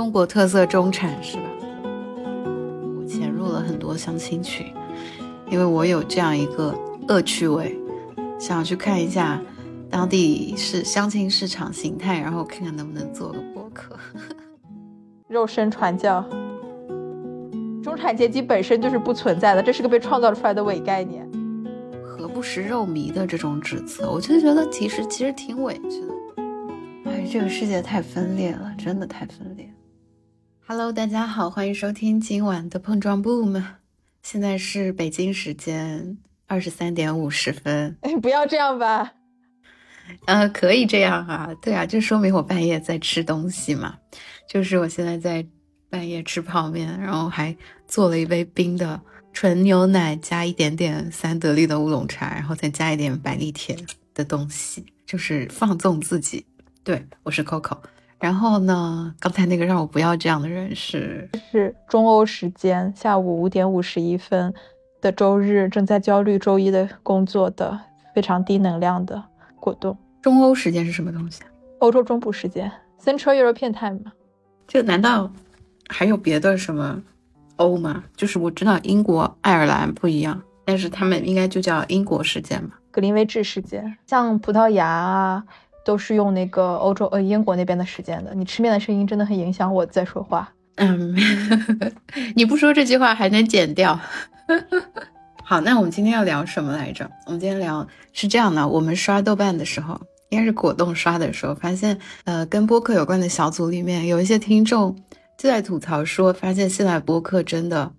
中国特色中产是吧？我潜入了很多相亲群，因为我有这样一个恶趣味，想要去看一下当地市相亲市场形态，然后看看能不能做个博客。肉身传教，中产阶级本身就是不存在的，这是个被创造出来的伪概念。何不食肉糜的这种指责，我就觉得其实其实挺委屈的。哎，这个世界太分裂了，真的太分裂。Hello，大家好，欢迎收听今晚的碰撞 boom。现在是北京时间二十三点五十分。哎，不要这样吧。呃，可以这样啊，对啊，就说明我半夜在吃东西嘛。就是我现在在半夜吃泡面，然后还做了一杯冰的纯牛奶，加一点点三得利的乌龙茶，然后再加一点百利甜的东西，就是放纵自己。对我是 Coco。然后呢，刚才那个让我不要这样的人是是中欧时间下午五点五十一分的周日，正在焦虑周一的工作的非常低能量的果冻。中欧时间是什么东西啊？欧洲中部时间 Central European Time 吗？这难道还有别的什么欧吗？就是我知道英国、爱尔兰不一样，但是他们应该就叫英国时间嘛？格林威治时间，像葡萄牙啊，都是用那个欧洲呃英国那边的时间的。你吃面的声音真的很影响我在说话。嗯，你不说这句话还能剪掉。好，那我们今天要聊什么来着？我们今天聊是这样的，我们刷豆瓣的时候。应该是果冻刷的时候发现，呃，跟播客有关的小组里面有一些听众就在吐槽说，发现现在播客真的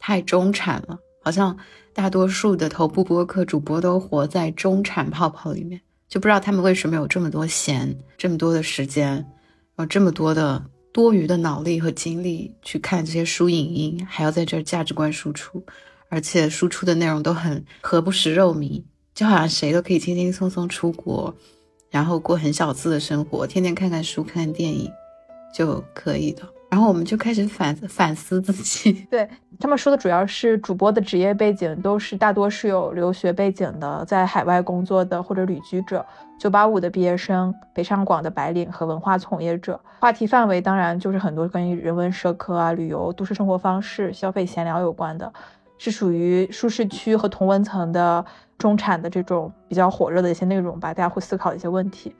太中产了，好像大多数的头部播客主播都活在中产泡泡里面，就不知道他们为什么有这么多闲，这么多的时间，有这么多的多余的脑力和精力去看这些书影音，还要在这儿价值观输出，而且输出的内容都很何不食肉糜，就好像谁都可以轻轻松松出国。然后过很小资的生活，天天看看书、看看电影就可以的。然后我们就开始反反思自己。对他们说的主要是主播的职业背景都是大多是有留学背景的，在海外工作的或者旅居者，九八五的毕业生，北上广的白领和文化从业者。话题范围当然就是很多关于人文社科啊、旅游、都市生活方式、消费闲聊有关的，是属于舒适区和同文层的。中产的这种比较火热的一些内容吧，大家会思考一些问题，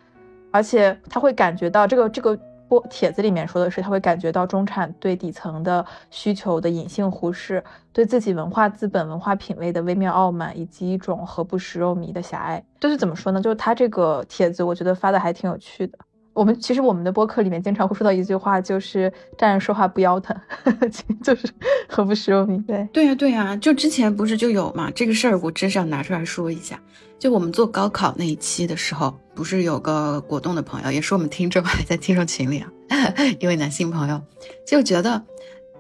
而且他会感觉到这个这个播帖子里面说的是，他会感觉到中产对底层的需求的隐性忽视，对自己文化资本、文化品味的微妙傲慢，以及一种何不食肉糜的狭隘。就是怎么说呢？就是他这个帖子，我觉得发的还挺有趣的。我们其实我们的播客里面经常会说到一句话，就是站着说话不腰疼，就是何不食肉糜。对对呀对呀，就之前不是就有嘛这个事儿，我真是要拿出来说一下。就我们做高考那一期的时候，不是有个果冻的朋友，也是我们听众，还在听众群里啊，一位男性朋友，就觉得。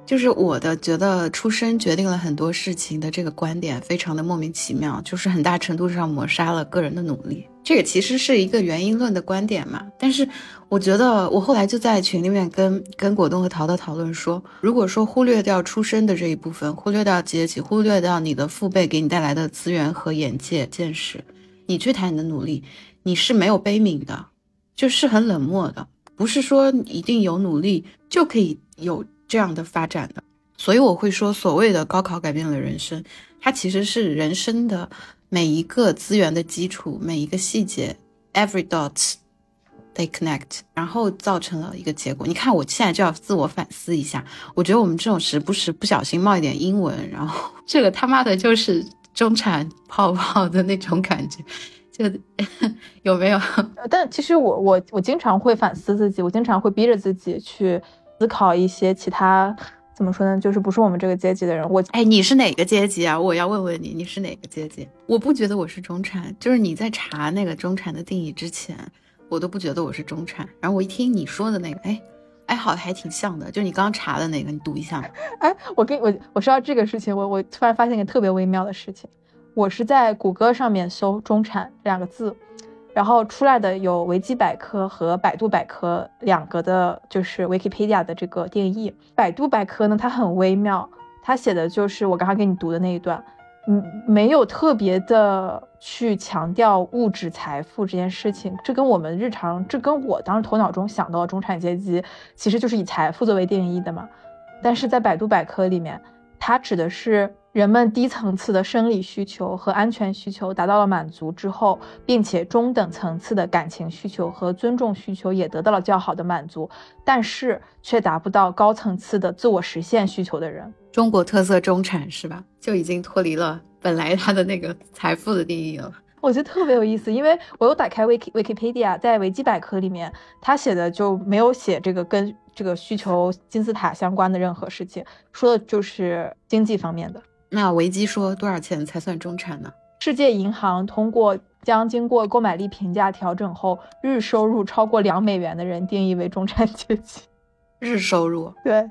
就是我的觉得出生决定了很多事情的这个观点非常的莫名其妙，就是很大程度上抹杀了个人的努力。这个其实是一个原因论的观点嘛。但是我觉得我后来就在群里面跟跟果冻和淘淘讨论说，如果说忽略掉出生的这一部分，忽略掉阶级，忽略掉你的父辈给你带来的资源和眼界见识，你去谈你的努力，你是没有悲悯的，就是很冷漠的，不是说一定有努力就可以有。这样的发展的，所以我会说，所谓的高考改变了人生，它其实是人生的每一个资源的基础，每一个细节，every dot they connect，然后造成了一个结果。你看，我现在就要自我反思一下，我觉得我们这种时不时不小心冒一点英文，然后这个他妈的就是中产泡泡的那种感觉，就有没有？但其实我我我经常会反思自己，我经常会逼着自己去。思考一些其他怎么说呢？就是不是我们这个阶级的人。我哎，你是哪个阶级啊？我要问问你，你是哪个阶级？我不觉得我是中产，就是你在查那个中产的定义之前，我都不觉得我是中产。然后我一听你说的那个，哎哎，好的，还挺像的。就你刚刚查的那个，你读一下。哎，我跟我我说到这个事情，我我突然发现一个特别微妙的事情，我是在谷歌上面搜“中产”这两个字。然后出来的有维基百科和百度百科两个的，就是 Wikipedia 的这个定义。百度百科呢，它很微妙，它写的就是我刚刚给你读的那一段，嗯，没有特别的去强调物质财富这件事情。这跟我们日常，这跟我当时头脑中想到的中产阶级，其实就是以财富作为定义的嘛。但是在百度百科里面，它指的是。人们低层次的生理需求和安全需求达到了满足之后，并且中等层次的感情需求和尊重需求也得到了较好的满足，但是却达不到高层次的自我实现需求的人，中国特色中产是吧？就已经脱离了本来他的那个财富的定义了。我觉得特别有意思，因为我有打开 Wiki Wikipedia，在维基百科里面，他写的就没有写这个跟这个需求金字塔相关的任何事情，说的就是经济方面的。那维基说多少钱才算中产呢？世界银行通过将经过购买力评价调整后，日收入超过两美元的人定义为中产阶级。日收入对，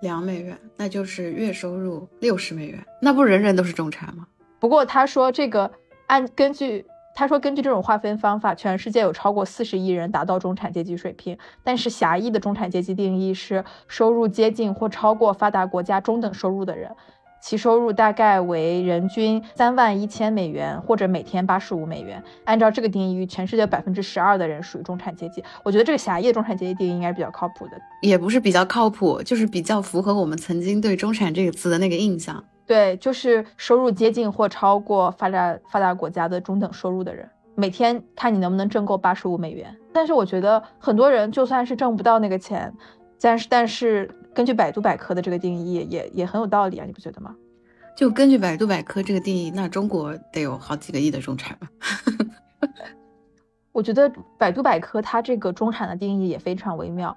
两美元，那就是月收入六十美元，那不人人都是中产吗？不过他说这个按根据他说根据这种划分方法，全世界有超过四十亿人达到中产阶级水平，但是狭义的中产阶级定义是收入接近或超过发达国家中等收入的人。其收入大概为人均三万一千美元，或者每天八十五美元。按照这个定义，全世界百分之十二的人属于中产阶级。我觉得这个狭义的中产阶级定义应该是比较靠谱的，也不是比较靠谱，就是比较符合我们曾经对中产这个词的那个印象。对，就是收入接近或超过发达发达国家的中等收入的人，每天看你能不能挣够八十五美元。但是我觉得很多人就算是挣不到那个钱，但是但是。根据百度百科的这个定义，也也很有道理啊，你不觉得吗？就根据百度百科这个定义，那中国得有好几个亿的中产吧？我觉得百度百科它这个中产的定义也非常微妙。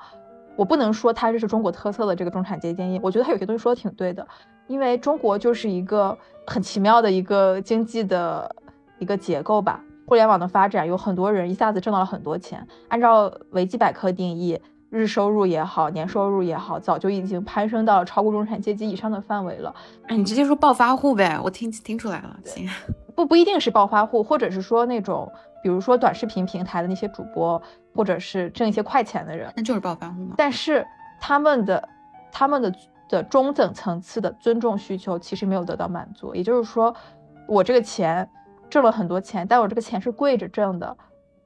我不能说它这是中国特色的这个中产阶级定义，我觉得它有些东西说的挺对的，因为中国就是一个很奇妙的一个经济的一个结构吧。互联网的发展，有很多人一下子挣到了很多钱。按照维基百科定义。日收入也好，年收入也好，早就已经攀升到了超过中产阶级以上的范围了。哎，你直接说暴发户呗，我听听出来了。行，不不一定是暴发户，或者是说那种，比如说短视频平台的那些主播，或者是挣一些快钱的人，那就是暴发户嘛？但是他们的他们的的中等层次的尊重需求其实没有得到满足。也就是说，我这个钱挣了很多钱，但我这个钱是跪着挣的，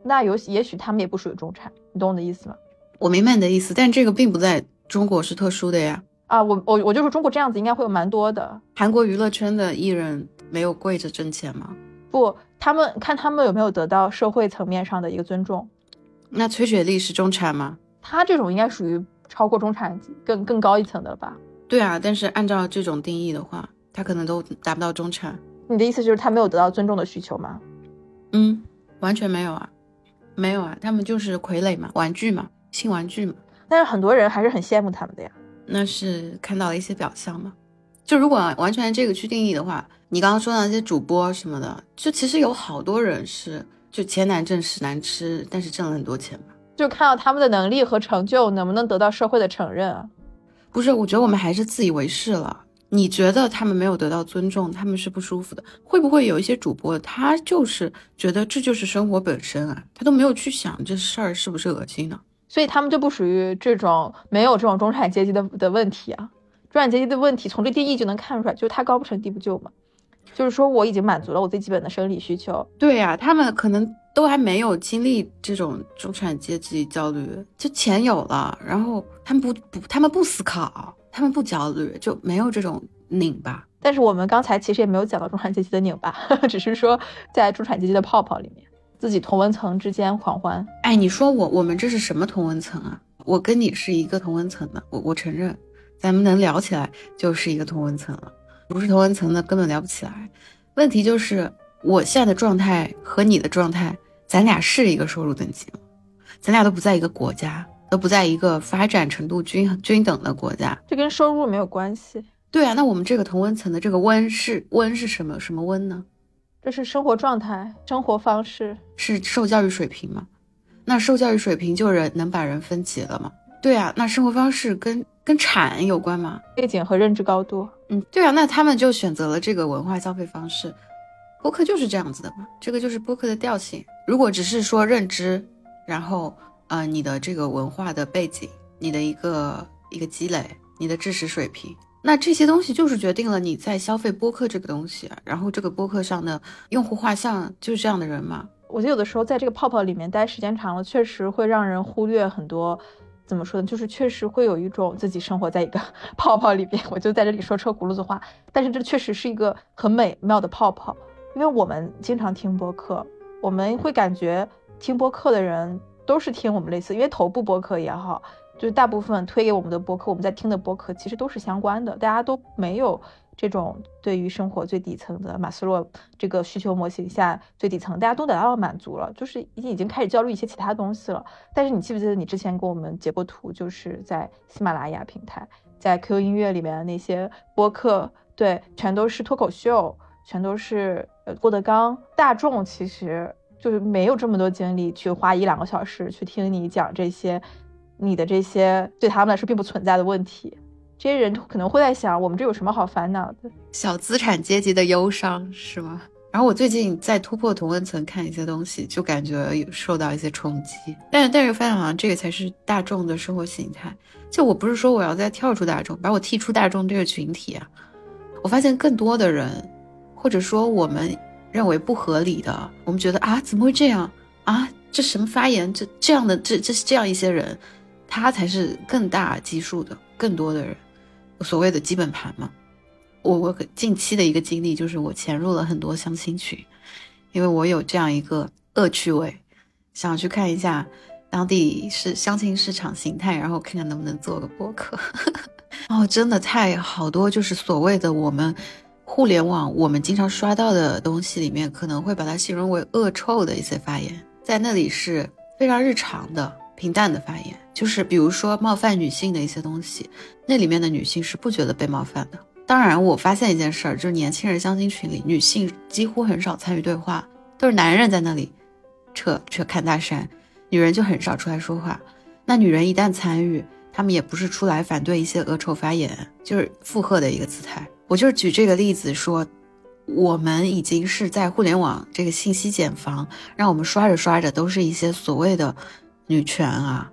那有也许他们也不属于中产，你懂我的意思吗？我明白你的意思，但这个并不在中国是特殊的呀。啊，我我我就说中国这样子应该会有蛮多的。韩国娱乐圈的艺人没有跪着挣钱吗？不，他们看他们有没有得到社会层面上的一个尊重。那崔雪莉是中产吗？她这种应该属于超过中产更更高一层的了吧？对啊，但是按照这种定义的话，她可能都达不到中产。你的意思就是她没有得到尊重的需求吗？嗯，完全没有啊，没有啊，他们就是傀儡嘛，玩具嘛。新玩具嘛，但是很多人还是很羡慕他们的呀。那是看到了一些表象嘛。就如果完全这个去定义的话，你刚刚说的那些主播什么的，就其实有好多人是就钱难挣屎难吃，但是挣了很多钱吧。就看到他们的能力和成就能不能得到社会的承认啊？不是，我觉得我们还是自以为是了。你觉得他们没有得到尊重，他们是不舒服的。会不会有一些主播，他就是觉得这就是生活本身啊？他都没有去想这事儿是不是恶心呢？所以他们就不属于这种没有这种中产阶级的的问题啊，中产阶级的问题从这定义就能看出来，就是他高不成低不就嘛，就是说我已经满足了我最基本的生理需求。对呀，他们可能都还没有经历这种中产阶级焦虑，就钱有了，然后他们不不，他们不思考，他们不焦虑，就没有这种拧巴。但是我们刚才其实也没有讲到中产阶级的拧巴，只是说在中产阶级的泡泡里面。自己同温层之间狂欢，哎，你说我我们这是什么同温层啊？我跟你是一个同温层的，我我承认，咱们能聊起来就是一个同温层了。不是同温层的根本聊不起来。问题就是我现在的状态和你的状态，咱俩是一个收入等级吗？咱俩都不在一个国家，都不在一个发展程度均均等的国家，这跟收入没有关系。对啊，那我们这个同温层的这个温是温是什么什么温呢？这是生活状态、生活方式，是受教育水平吗？那受教育水平就人能把人分级了吗？对啊，那生活方式跟跟产有关吗？背景和认知高度，嗯，对啊，那他们就选择了这个文化消费方式。播客就是这样子的嘛，这个就是播客的调性。如果只是说认知，然后呃，你的这个文化的背景，你的一个一个积累，你的知识水平。那这些东西就是决定了你在消费播客这个东西，然后这个播客上的用户画像就是这样的人嘛。我觉得有的时候在这个泡泡里面待时间长了，确实会让人忽略很多。怎么说呢？就是确实会有一种自己生活在一个 泡泡里边，我就在这里说车轱辘子话。但是这确实是一个很美妙的泡泡，因为我们经常听播客，我们会感觉听播客的人都是听我们类似，因为头部播客也好。就是大部分推给我们的播客，我们在听的播客其实都是相关的，大家都没有这种对于生活最底层的马斯洛这个需求模型下最底层，大家都得到了满足了，就是已经已经开始焦虑一些其他东西了。但是你记不记得你之前给我们截过图，就是在喜马拉雅平台，在 QQ 音乐里面的那些播客，对，全都是脱口秀，全都是呃郭德纲，大众其实就是没有这么多精力去花一两个小时去听你讲这些。你的这些对他们来说并不存在的问题，这些人可能会在想，我们这有什么好烦恼的？小资产阶级的忧伤是吗？然后我最近在突破同温层看一些东西，就感觉有受到一些冲击。但是但是发现好像这个才是大众的生活形态。就我不是说我要再跳出大众，把我踢出大众这个群体啊。我发现更多的人，或者说我们认为不合理的，我们觉得啊怎么会这样啊？这什么发言？这这样的这这是这样一些人。他才是更大基数的，更多的人，所谓的基本盘嘛。我我近期的一个经历就是我潜入了很多相亲群，因为我有这样一个恶趣味，想去看一下当地是相亲市场形态，然后看看能不能做个播客。哦，真的太好多，就是所谓的我们互联网我们经常刷到的东西里面，可能会把它形容为恶臭的一些发言，在那里是非常日常的。平淡的发言，就是比如说冒犯女性的一些东西，那里面的女性是不觉得被冒犯的。当然，我发现一件事儿，就是年轻人相亲群里，女性几乎很少参与对话，都是男人在那里扯扯侃大山，女人就很少出来说话。那女人一旦参与，她们也不是出来反对一些恶臭发言，就是附和的一个姿态。我就是举这个例子说，我们已经是在互联网这个信息茧房，让我们刷着刷着都是一些所谓的。女权啊，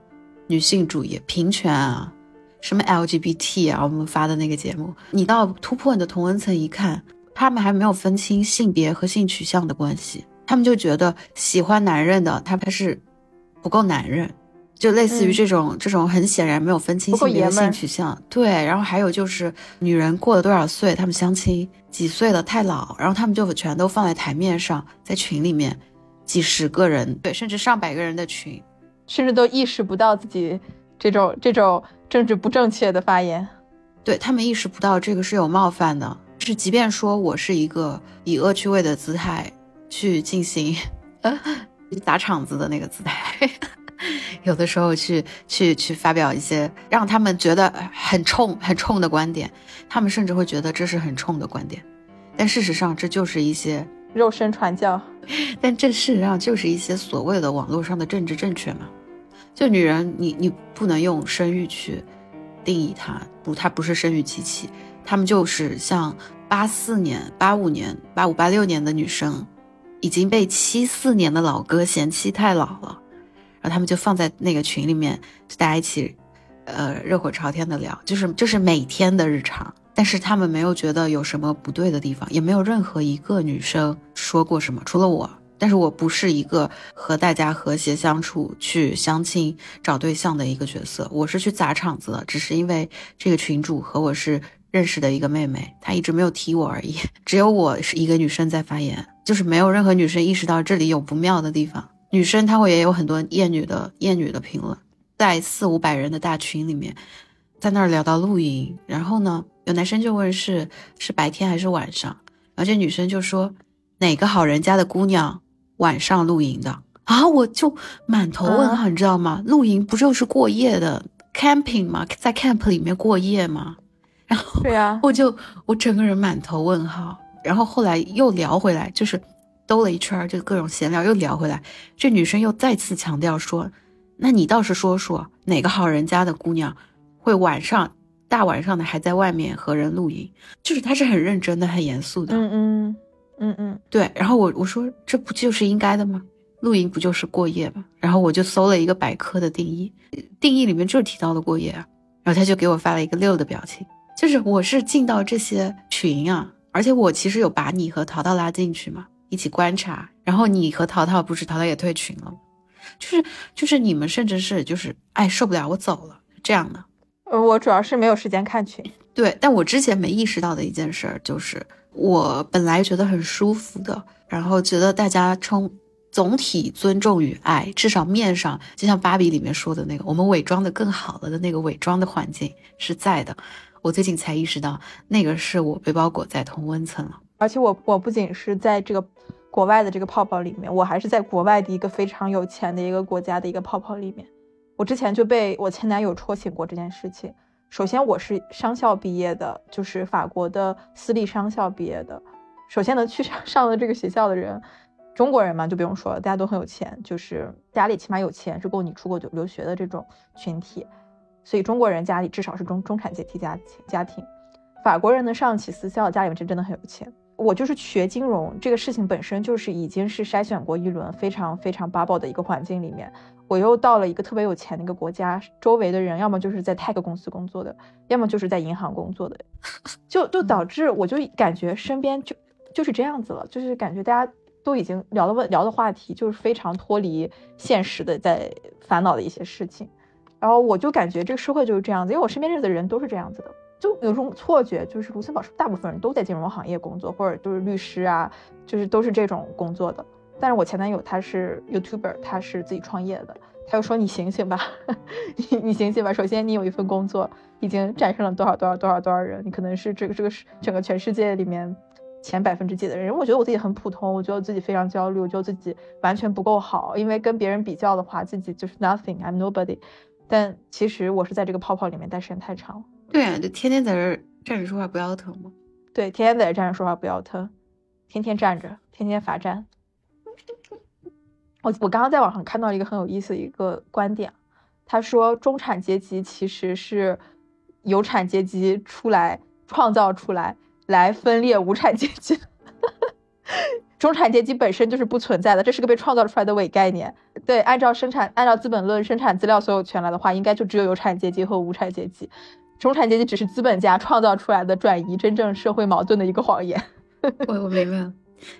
女性主义、平权啊，什么 LGBT 啊，我们发的那个节目，你到突破你的同温层一看，他们还没有分清性别和性取向的关系，他们就觉得喜欢男人的他他是不够男人，就类似于这种这种很显然没有分清性别性取向。对，然后还有就是女人过了多少岁，他们相亲几岁了太老，然后他们就全都放在台面上，在群里面几十个人，对，甚至上百个人的群。甚至都意识不到自己这种这种政治不正确的发言，对他们意识不到这个是有冒犯的。是即便说我是一个以恶趣味的姿态去进行 砸场子的那个姿态，有的时候去去去发表一些让他们觉得很冲很冲的观点，他们甚至会觉得这是很冲的观点，但事实上这就是一些。肉身传教，但这事实上就是一些所谓的网络上的政治正确嘛？就女人，你你不能用生育去定义她，不，她不是生育机器，她们就是像八四年、八五年、八五、八六年的女生，已经被七四年的老哥嫌弃太老了，然后他们就放在那个群里面，就大家一起，呃，热火朝天的聊，就是就是每天的日常。但是他们没有觉得有什么不对的地方，也没有任何一个女生说过什么，除了我。但是我不是一个和大家和谐相处、去相亲找对象的一个角色，我是去砸场子的。只是因为这个群主和我是认识的一个妹妹，她一直没有提我而已。只有我是一个女生在发言，就是没有任何女生意识到这里有不妙的地方。女生她会也有很多厌女的厌女的评论，在四五百人的大群里面，在那儿聊到露营，然后呢？有男生就问是是白天还是晚上，而且女生就说哪个好人家的姑娘晚上露营的啊？我就满头问号，你知道吗？露营不就是过夜的 camping 吗？在 camp 里面过夜吗？然后对呀，我就我整个人满头问号。然后后来又聊回来，就是兜了一圈，就各种闲聊又聊回来。这女生又再次强调说，那你倒是说说哪个好人家的姑娘会晚上？大晚上的还在外面和人露营，就是她是很认真的、很严肃的。嗯嗯嗯嗯，对。然后我我说这不就是应该的吗？露营不就是过夜吗？然后我就搜了一个百科的定义，定义里面就是提到了过夜啊。然后他就给我发了一个六的表情，就是我是进到这些群啊，而且我其实有把你和淘淘拉进去嘛，一起观察。然后你和淘淘不是淘淘也退群了，就是就是你们甚至是就是哎受不了我走了这样的。呃，我主要是没有时间看群。对，但我之前没意识到的一件事儿就是，我本来觉得很舒服的，然后觉得大家充总体尊重与爱，至少面上就像芭比里面说的那个，我们伪装的更好了的那个伪装的环境是在的。我最近才意识到，那个是我被包裹在同温层了。而且我我不仅是在这个国外的这个泡泡里面，我还是在国外的一个非常有钱的一个国家的一个泡泡里面。我之前就被我前男友戳醒过这件事情。首先，我是商校毕业的，就是法国的私立商校毕业的。首先能去上 上的这个学校的人，中国人嘛就不用说了，大家都很有钱，就是家里起码有钱，是够你出国留留学的这种群体。所以中国人家里至少是中中产阶级家家庭，法国人能上起私校，家里面真真的很有钱。我就是学金融这个事情本身就是已经是筛选过一轮非常非常 bubble 的一个环境里面，我又到了一个特别有钱的一个国家，周围的人要么就是在 tech 公司工作的，要么就是在银行工作的，就就导致我就感觉身边就就是这样子了，就是感觉大家都已经聊的问聊的话题就是非常脱离现实的，在烦恼的一些事情。然后我就感觉这个社会就是这样子，因为我身边认识的人都是这样子的，就有种错觉，就是卢森堡是大部分人都在金融行业工作，或者都是律师啊，就是都是这种工作的。但是我前男友他是 YouTuber，他是自己创业的，他又说你醒醒吧，你你醒醒吧。首先你有一份工作，已经战胜了多少多少多少多少人，你可能是这个这个整个全世界里面前百分之几的人。我觉得我自己很普通，我觉得自己非常焦虑，我觉得自己完全不够好，因为跟别人比较的话，自己就是 nothing，I'm nobody。但其实我是在这个泡泡里面待时间太长了。对啊，就天天在这站着说话不腰疼吗？对，天天在这站着说话不腰疼，天天站着，天天罚站。我我刚刚在网上看到一个很有意思的一个观点，他说中产阶级其实是有产阶级出来创造出来，来分裂无产阶级。中产阶级本身就是不存在的，这是个被创造出来的伪概念。对，按照生产，按照《资本论》生产资料所有权来的话，应该就只有有产阶级和无产阶级，中产阶级只是资本家创造出来的转移真正社会矛盾的一个谎言。我我明白了，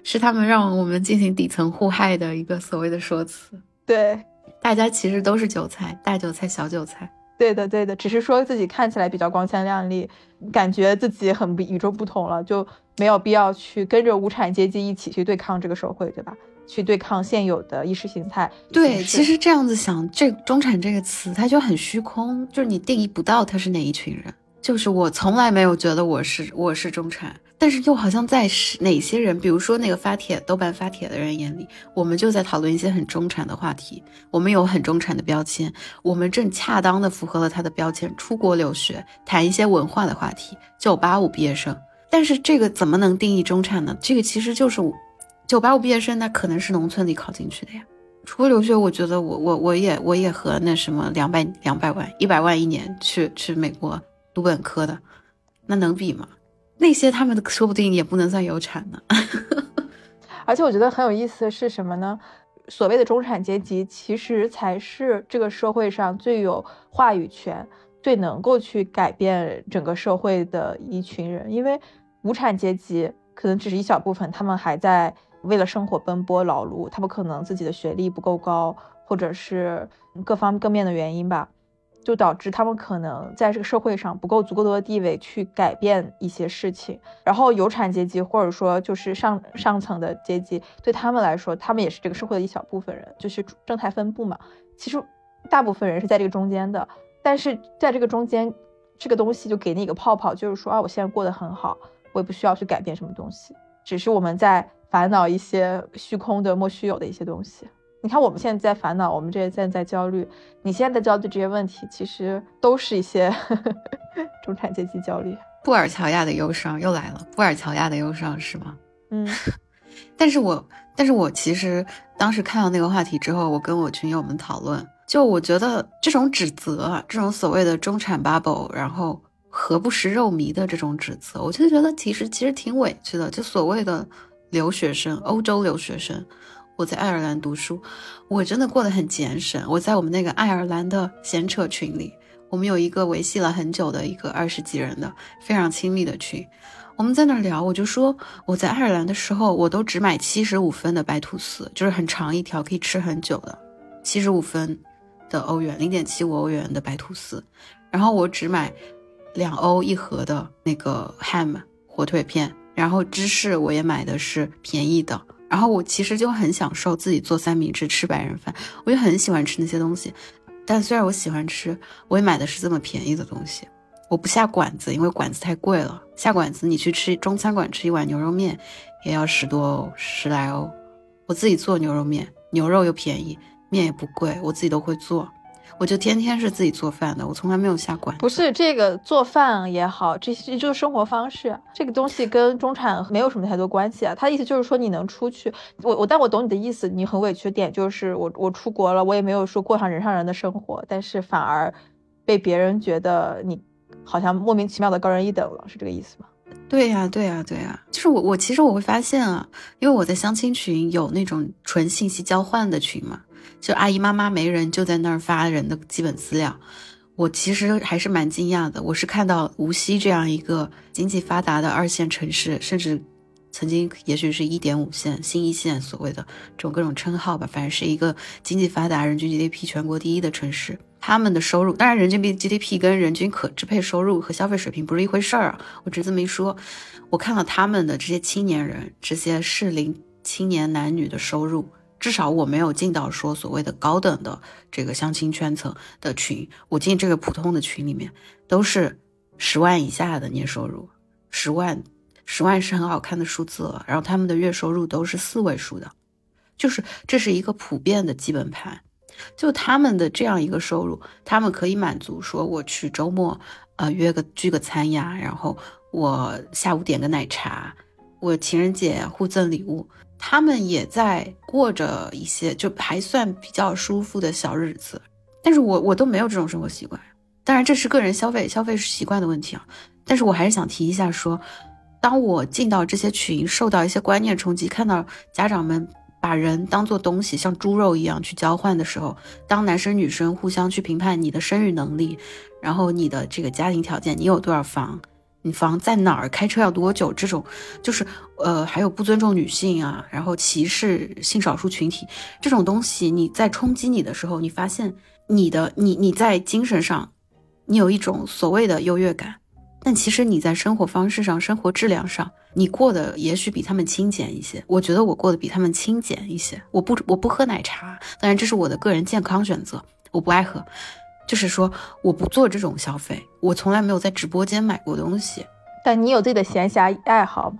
是他们让我们进行底层互害的一个所谓的说辞。对，大家其实都是韭菜，大韭菜、小韭菜。对的，对的，只是说自己看起来比较光鲜亮丽，感觉自己很不与众不同了，就没有必要去跟着无产阶级一起去对抗这个社会，对吧？去对抗现有的意识形态。对，其实这样子想，这“中产”这个词它就很虚空，就是你定义不到他是哪一群人。就是我从来没有觉得我是我是中产。但是又好像在是哪些人，比如说那个发帖豆瓣发帖的人眼里，我们就在讨论一些很中产的话题，我们有很中产的标签，我们正恰当的符合了他的标签，出国留学，谈一些文化的话题，九八五毕业生。但是这个怎么能定义中产呢？这个其实就是九八五毕业生，那可能是农村里考进去的呀。出国留学，我觉得我我我也我也和那什么两百两百万一百万一年去去美国读本科的，那能比吗？那些他们说不定也不能算有产呢，而且我觉得很有意思的是什么呢？所谓的中产阶级，其实才是这个社会上最有话语权、最能够去改变整个社会的一群人。因为无产阶级可能只是一小部分，他们还在为了生活奔波劳碌，他们可能自己的学历不够高，或者是各方各面的原因吧。就导致他们可能在这个社会上不够足够多的地位去改变一些事情，然后有产阶级或者说就是上上层的阶级，对他们来说，他们也是这个社会的一小部分人，就是正态分布嘛。其实大部分人是在这个中间的，但是在这个中间，这个东西就给你一个泡泡，就是说啊，我现在过得很好，我也不需要去改变什么东西，只是我们在烦恼一些虚空的莫须有的一些东西。你看，我们现在在烦恼，我们这些现在在焦虑。你现在在焦虑这些问题，其实都是一些 中产阶级焦虑。布尔乔亚的忧伤又来了，布尔乔亚的忧伤是吗？嗯。但是我，但是我其实当时看到那个话题之后，我跟我群友们讨论，就我觉得这种指责，这种所谓的中产 bubble，然后何不食肉糜的这种指责，我就觉得其实其实挺委屈的。就所谓的留学生，欧洲留学生。我在爱尔兰读书，我真的过得很俭省。我在我们那个爱尔兰的闲扯群里，我我们有一个维系了很久的一个二十几人的非常亲密的群，我们在那儿聊，我就说我在爱尔兰的时候，我都只买七十五分的白吐司，就是很长一条可以吃很久的，七十五分的欧元，零点七五欧元的白吐司，然后我只买两欧一盒的那个 ham 火腿片，然后芝士我也买的是便宜的。然后我其实就很享受自己做三明治、吃白人饭，我就很喜欢吃那些东西。但虽然我喜欢吃，我也买的是这么便宜的东西。我不下馆子，因为馆子太贵了。下馆子，你去吃中餐馆吃一碗牛肉面，也要十多欧、十来欧。我自己做牛肉面，牛肉又便宜，面也不贵，我自己都会做。我就天天是自己做饭的，我从来没有下馆。不是这个做饭也好，这些就是生活方式。这个东西跟中产没有什么太多关系啊。他的意思就是说，你能出去，我我，但我懂你的意思。你很委屈的点就是，我我出国了，我也没有说过上人上人的生活，但是反而被别人觉得你好像莫名其妙的高人一等了，是这个意思吗？对呀，对呀，对呀。就是我我其实我会发现啊，因为我在相亲群有那种纯信息交换的群嘛。就阿姨妈妈没人就在那儿发人的基本资料，我其实还是蛮惊讶的。我是看到无锡这样一个经济发达的二线城市，甚至曾经也许是一点五线、新一线所谓的这种各种称号吧，反正是一个经济发达、人均 GDP 全国第一的城市。他们的收入，当然人均 GDP 跟人均可支配收入和消费水平不是一回事儿啊。我只是这么一说，我看到他们的这些青年人、这些适龄青年男女的收入。至少我没有进到说所谓的高等的这个相亲圈层的群，我进这个普通的群里面都是十万以下的年收入，十万，十万是很好看的数字了。然后他们的月收入都是四位数的，就是这是一个普遍的基本盘。就他们的这样一个收入，他们可以满足说我去周末呃约个聚个餐呀，然后我下午点个奶茶，我情人节互赠礼物。他们也在过着一些就还算比较舒服的小日子，但是我我都没有这种生活习惯。当然这是个人消费消费习惯的问题啊。但是我还是想提一下，说当我进到这些群，受到一些观念冲击，看到家长们把人当做东西，像猪肉一样去交换的时候，当男生女生互相去评判你的生育能力，然后你的这个家庭条件，你有多少房？你房在哪儿？开车要多久？这种就是，呃，还有不尊重女性啊，然后歧视性少数群体这种东西，你在冲击你的时候，你发现你的你你在精神上，你有一种所谓的优越感，但其实你在生活方式上、生活质量上，你过得也许比他们清简一些。我觉得我过得比他们清简一些。我不我不喝奶茶，当然这是我的个人健康选择，我不爱喝。就是说，我不做这种消费，我从来没有在直播间买过东西。但你有自己的闲暇爱好吗？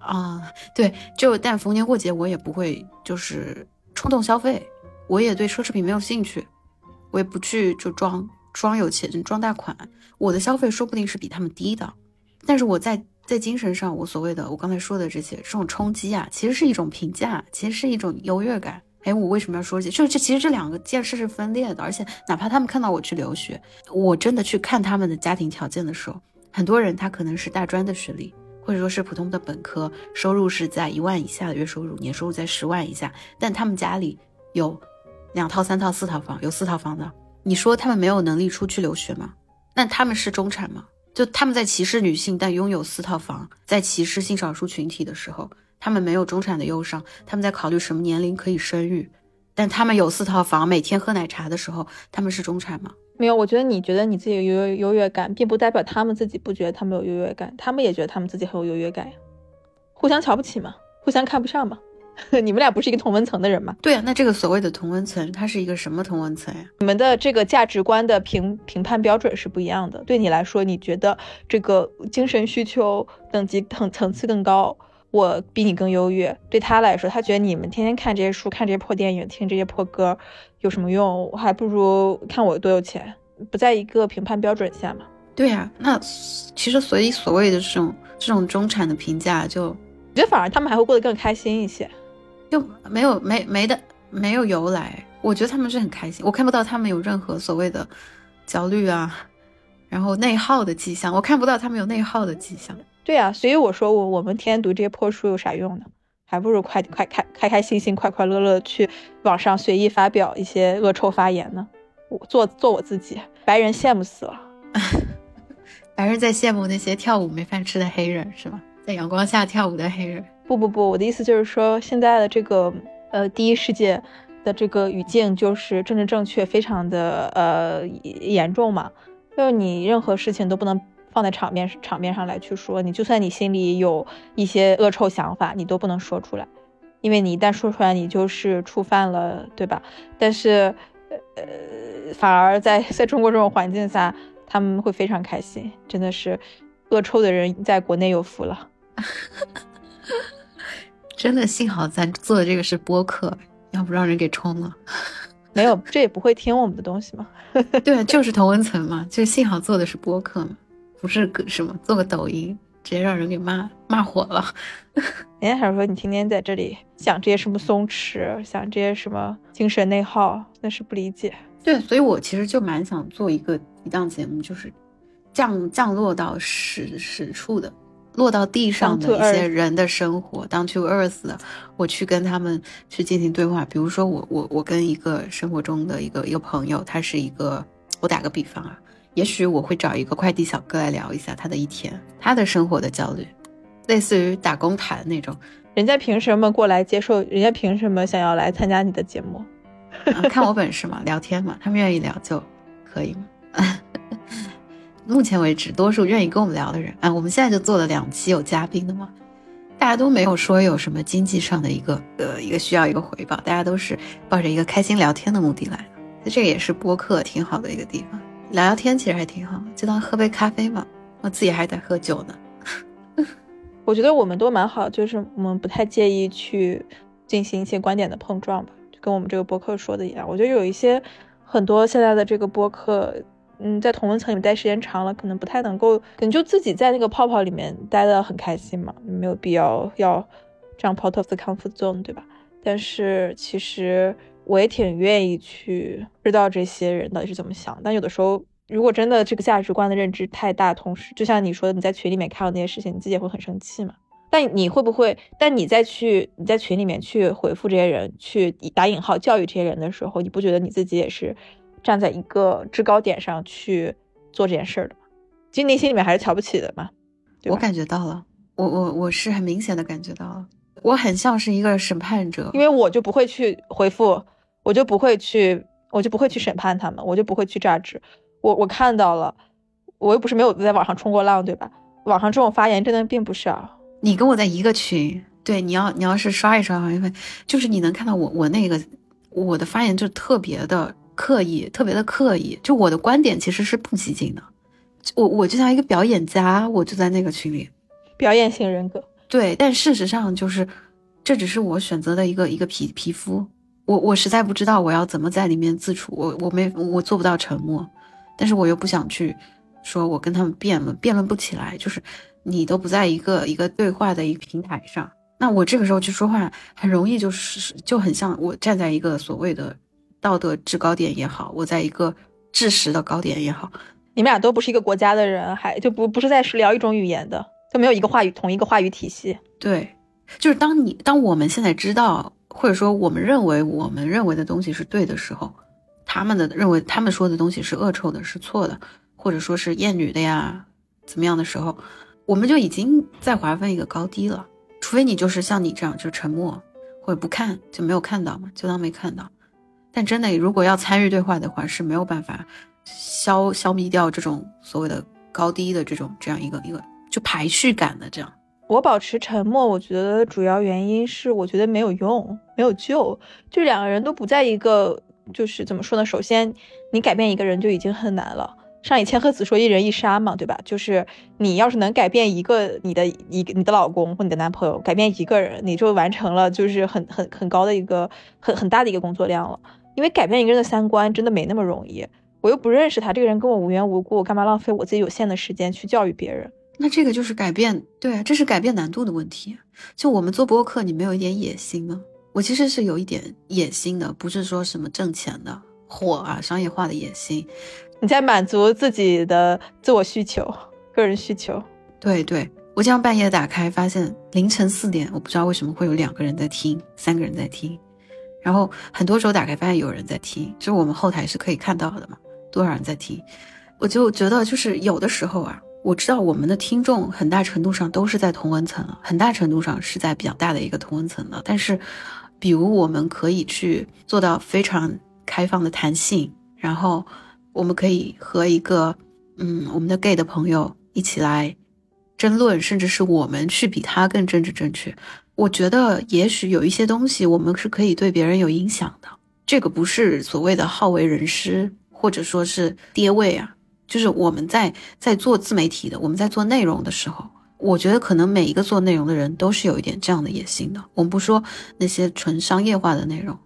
啊，对，就但逢年过节我也不会就是冲动消费，我也对奢侈品没有兴趣，我也不去就装装有钱装大款。我的消费说不定是比他们低的，但是我在在精神上，我所谓的我刚才说的这些这种冲击啊，其实是一种评价，其实是一种优越感。哎，我为什么要说这？就这其实这两个件事是分裂的，而且哪怕他们看到我去留学，我真的去看他们的家庭条件的时候，很多人他可能是大专的学历，或者说是普通的本科，收入是在一万以下的月收入，年收入在十万以下，但他们家里有两套、三套、四套房，有四套房的。你说他们没有能力出去留学吗？那他们是中产吗？就他们在歧视女性，但拥有四套房，在歧视性少数群体的时候。他们没有中产的忧伤，他们在考虑什么年龄可以生育，但他们有四套房，每天喝奶茶的时候，他们是中产吗？没有，我觉得你觉得你自己有优优越感，并不代表他们自己不觉得他们有优越感，他们也觉得他们自己很有优越感呀，互相瞧不起嘛，互相看不上嘛，你们俩不是一个同温层的人吗？对啊，那这个所谓的同温层，它是一个什么同温层呀？你们的这个价值观的评评判标准是不一样的，对你来说，你觉得这个精神需求等级层层次更高。我比你更优越，对他来说，他觉得你们天天看这些书、看这些破电影、听这些破歌，有什么用？我还不如看我多有钱，不在一个评判标准下嘛。对呀，那其实所以所谓的这种这种中产的评价，就我觉得反而他们还会过得更开心一些，就没有没没的没有由来。我觉得他们是很开心，我看不到他们有任何所谓的焦虑啊，然后内耗的迹象，我看不到他们有内耗的迹象。对啊，所以我说我我们天天读这些破书有啥用呢？还不如快快开开开心心、快快乐乐去网上随意发表一些恶臭发言呢。我做做我自己，白人羡慕死了。白人在羡慕那些跳舞没饭吃的黑人是吗？在阳光下跳舞的黑人？不不不，我的意思就是说，现在的这个呃第一世界的这个语境就是政治正确非常的呃严重嘛，就是你任何事情都不能放在场面场面上来去说，你就算你心里有一些恶臭想法，你都不能说出来，因为你一旦说出来，你就是触犯了，对吧？但是呃 反而在在中国这种环境下，他们会非常开心，真的是恶臭的人在国内有福了。真的，幸好咱做的这个是播客，要不让人给冲了。没有，这也不会听我们的东西嘛。对，就是同温层嘛，就幸好做的是播客嘛，不是个什么做个抖音，直接让人给骂骂火了。人 家还说你天天在这里想这些什么松弛，想这些什么精神内耗，那是不理解。对，所以我其实就蛮想做一个一档节目，就是降降落到实实处的。落到地上的一些人的生活，down to earth 的，我去跟他们去进行对话。比如说，我我我跟一个生活中的一个一个朋友，他是一个，我打个比方啊，也许我会找一个快递小哥来聊一下他的一天，他的生活的焦虑，类似于打工谈那种。人家凭什么过来接受？人家凭什么想要来参加你的节目？看我本事嘛，聊天嘛，他们愿意聊就可以嘛？目前为止，多数愿意跟我们聊的人啊，我们现在就做了两期有嘉宾的嘛，大家都没有说有什么经济上的一个呃一个需要一个回报，大家都是抱着一个开心聊天的目的来的，这个也是播客挺好的一个地方，聊聊天其实还挺好，就当喝杯咖啡嘛，我自己还在喝酒呢。我觉得我们都蛮好，就是我们不太介意去进行一些观点的碰撞吧，就跟我们这个播客说的一样，我觉得有一些很多现在的这个播客。嗯，在同温层里面待时间长了，可能不太能够，可能就自己在那个泡泡里面待的很开心嘛，没有必要要这样 out of the comfort zone，对吧？但是其实我也挺愿意去知道这些人到底是怎么想。但有的时候，如果真的这个价值观的认知太大，同时就像你说的，你在群里面看到那些事情，你自己也会很生气嘛。但你会不会？但你再去你在群里面去回复这些人，去打引号教育这些人的时候，你不觉得你自己也是？站在一个制高点上去做这件事儿的其实内心里面还是瞧不起的嘛。我感觉到了，我我我是很明显的感觉到了，我很像是一个审判者，因为我就不会去回复，我就不会去，我就不会去审判他们，我就不会去榨汁。我我看到了，我又不是没有在网上冲过浪，对吧？网上这种发言真的并不少。你跟我在一个群，对，你要你要是刷一刷，因为就是你能看到我我那个我的发言就特别的。刻意，特别的刻意。就我的观点其实是不激进的，我我就像一个表演家，我就在那个群里，表演型人格。对，但事实上就是，这只是我选择的一个一个皮皮肤。我我实在不知道我要怎么在里面自处，我我没我做不到沉默，但是我又不想去说我跟他们辩论，辩论不起来。就是你都不在一个一个对话的一个平台上，那我这个时候去说话很容易，就是就很像我站在一个所谓的。道德制高点也好，我在一个知识的高点也好，你们俩都不是一个国家的人，还就不不是在聊一种语言的，都没有一个话语同一个话语体系。对，就是当你当我们现在知道，或者说我们认为我们认为的东西是对的时候，他们的认为他们说的东西是恶臭的，是错的，或者说是厌女的呀，怎么样的时候，我们就已经在划分一个高低了。除非你就是像你这样，就沉默或者不看，就没有看到嘛，就当没看到。但真的，如果要参与对话的话，是没有办法消消灭掉这种所谓的高低的这种这样一个一个就排序感的这样。我保持沉默，我觉得主要原因是我觉得没有用，没有救。就两个人都不在一个，就是怎么说呢？首先，你改变一个人就已经很难了。上以千鹤子说一人一杀嘛，对吧？就是你要是能改变一个你的一你的老公或你的男朋友，改变一个人，你就完成了就是很很很高的一个很很大的一个工作量了。因为改变一个人的三观真的没那么容易，我又不认识他，这个人跟我无缘无故，我干嘛浪费我自己有限的时间去教育别人？那这个就是改变，对啊，这是改变难度的问题。就我们做播客，你没有一点野心吗？我其实是有一点野心的，不是说什么挣钱的、火啊、商业化的野心。你在满足自己的自我需求、个人需求。对对，我这样半夜打开，发现凌晨四点，我不知道为什么会有两个人在听，三个人在听。然然后很多时候打开发现有人在听，就是我们后台是可以看到的嘛，多少人在听。我就觉得就是有的时候啊，我知道我们的听众很大程度上都是在同温层，很大程度上是在比较大的一个同温层的。但是，比如我们可以去做到非常开放的弹性，然后我们可以和一个嗯我们的 gay 的朋友一起来争论，甚至是我们去比他更政治正确。我觉得也许有一些东西我们是可以对别人有影响的，这个不是所谓的好为人师，或者说是跌位啊，就是我们在在做自媒体的，我们在做内容的时候，我觉得可能每一个做内容的人都是有一点这样的野心的。我们不说那些纯商业化的内容，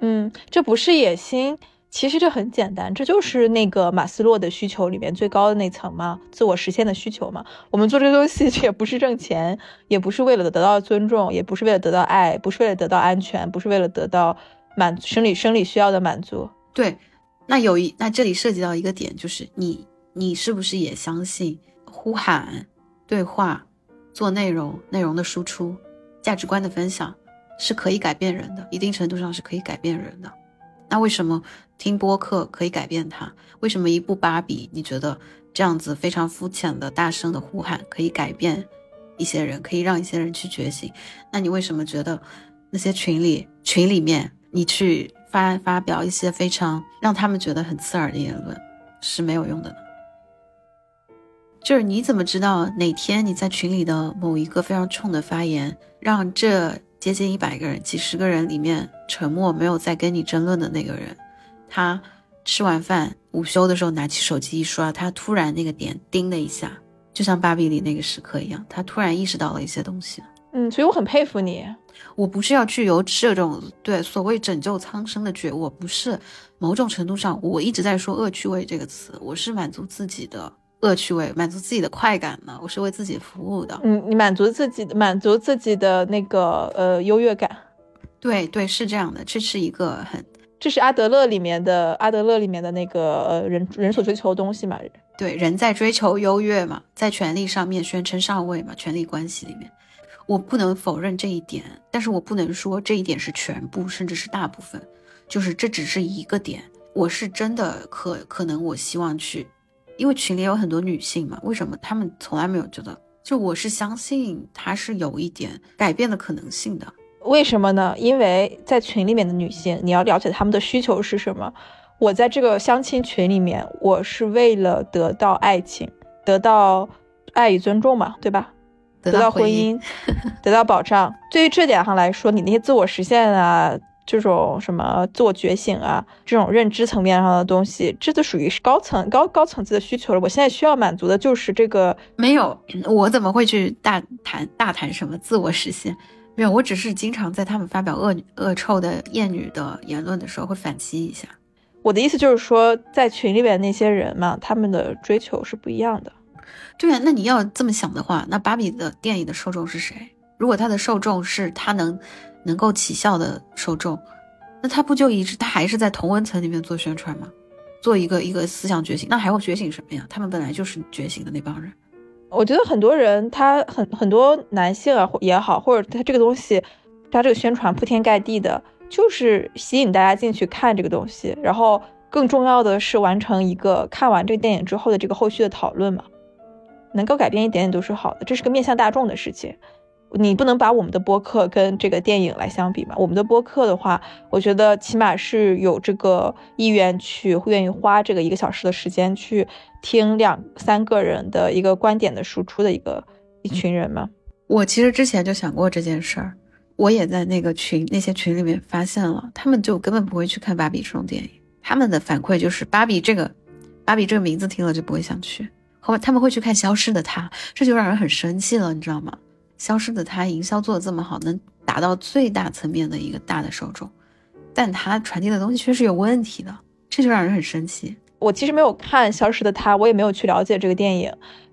嗯，这不是野心。其实这很简单，这就是那个马斯洛的需求里面最高的那层嘛，自我实现的需求嘛。我们做这个东西 也不是挣钱，也不是为了得到尊重，也不是为了得到爱，不是为了得到安全，不是为了得到满生理生理需要的满足。对，那有一那这里涉及到一个点，就是你你是不是也相信呼喊、对话、做内容、内容的输出、价值观的分享是可以改变人的，一定程度上是可以改变人的。那为什么听播客可以改变他？为什么一部芭比，你觉得这样子非常肤浅的大声的呼喊可以改变一些人，可以让一些人去觉醒？那你为什么觉得那些群里群里面你去发发表一些非常让他们觉得很刺耳的言论是没有用的呢？就是你怎么知道哪天你在群里的某一个非常冲的发言让这？接近一百个人，几十个人里面沉默没有再跟你争论的那个人，他吃完饭午休的时候拿起手机一刷，他突然那个点叮的一下，就像芭比里那个时刻一样，他突然意识到了一些东西。嗯，所以我很佩服你。我不是要具有这种对所谓拯救苍生的觉悟，不是某种程度上我一直在说恶趣味这个词，我是满足自己的。恶趣味，满足自己的快感呢？我是为自己服务的。嗯，你满足自己的，满足自己的那个呃优越感。对对，是这样的。这是一个很，这是阿德勒里面的阿德勒里面的那个呃人人所追求的东西嘛？对，人在追求优越嘛，在权力上面宣称上位嘛，权力关系里面，我不能否认这一点，但是我不能说这一点是全部，甚至是大部分，就是这只是一个点。我是真的可可能，我希望去。因为群里有很多女性嘛，为什么她们从来没有觉得？就我是相信她是有一点改变的可能性的。为什么呢？因为在群里面的女性，你要了解她们的需求是什么。我在这个相亲群里面，我是为了得到爱情，得到爱与尊重嘛，对吧？得到婚姻，得到保障。对于这点上来说，你那些自我实现啊。这种什么自我觉醒啊，这种认知层面上的东西，这都属于是高层高高层次的需求了。我现在需要满足的就是这个。没有，我怎么会去大谈大谈什么自我实现？没有，我只是经常在他们发表恶恶臭的厌女的言论的时候会反击一下。我的意思就是说，在群里边那些人嘛，他们的追求是不一样的。对啊，那你要这么想的话，那芭比的电影的受众是谁？如果他的受众是他能。能够起效的受众，那他不就一直他还是在同温层里面做宣传吗？做一个一个思想觉醒，那还要觉醒什么呀？他们本来就是觉醒的那帮人。我觉得很多人，他很很多男性啊也好，或者他这个东西，他这个宣传铺天盖地的，就是吸引大家进去看这个东西。然后更重要的是完成一个看完这个电影之后的这个后续的讨论嘛，能够改变一点点都是好的，这是个面向大众的事情。你不能把我们的播客跟这个电影来相比嘛？我们的播客的话，我觉得起码是有这个意愿去，愿意花这个一个小时的时间去听两三个人的一个观点的输出的一个一群人嘛。我其实之前就想过这件事儿，我也在那个群那些群里面发现了，他们就根本不会去看芭比这种电影，他们的反馈就是芭比这个芭比这个名字听了就不会想去，后面他们会去看消失的她，这就让人很生气了，你知道吗？消失的他营销做的这么好，能达到最大层面的一个大的受众，但他传递的东西确实有问题的，这就让人很生气。我其实没有看消失的他，我也没有去了解这个电影，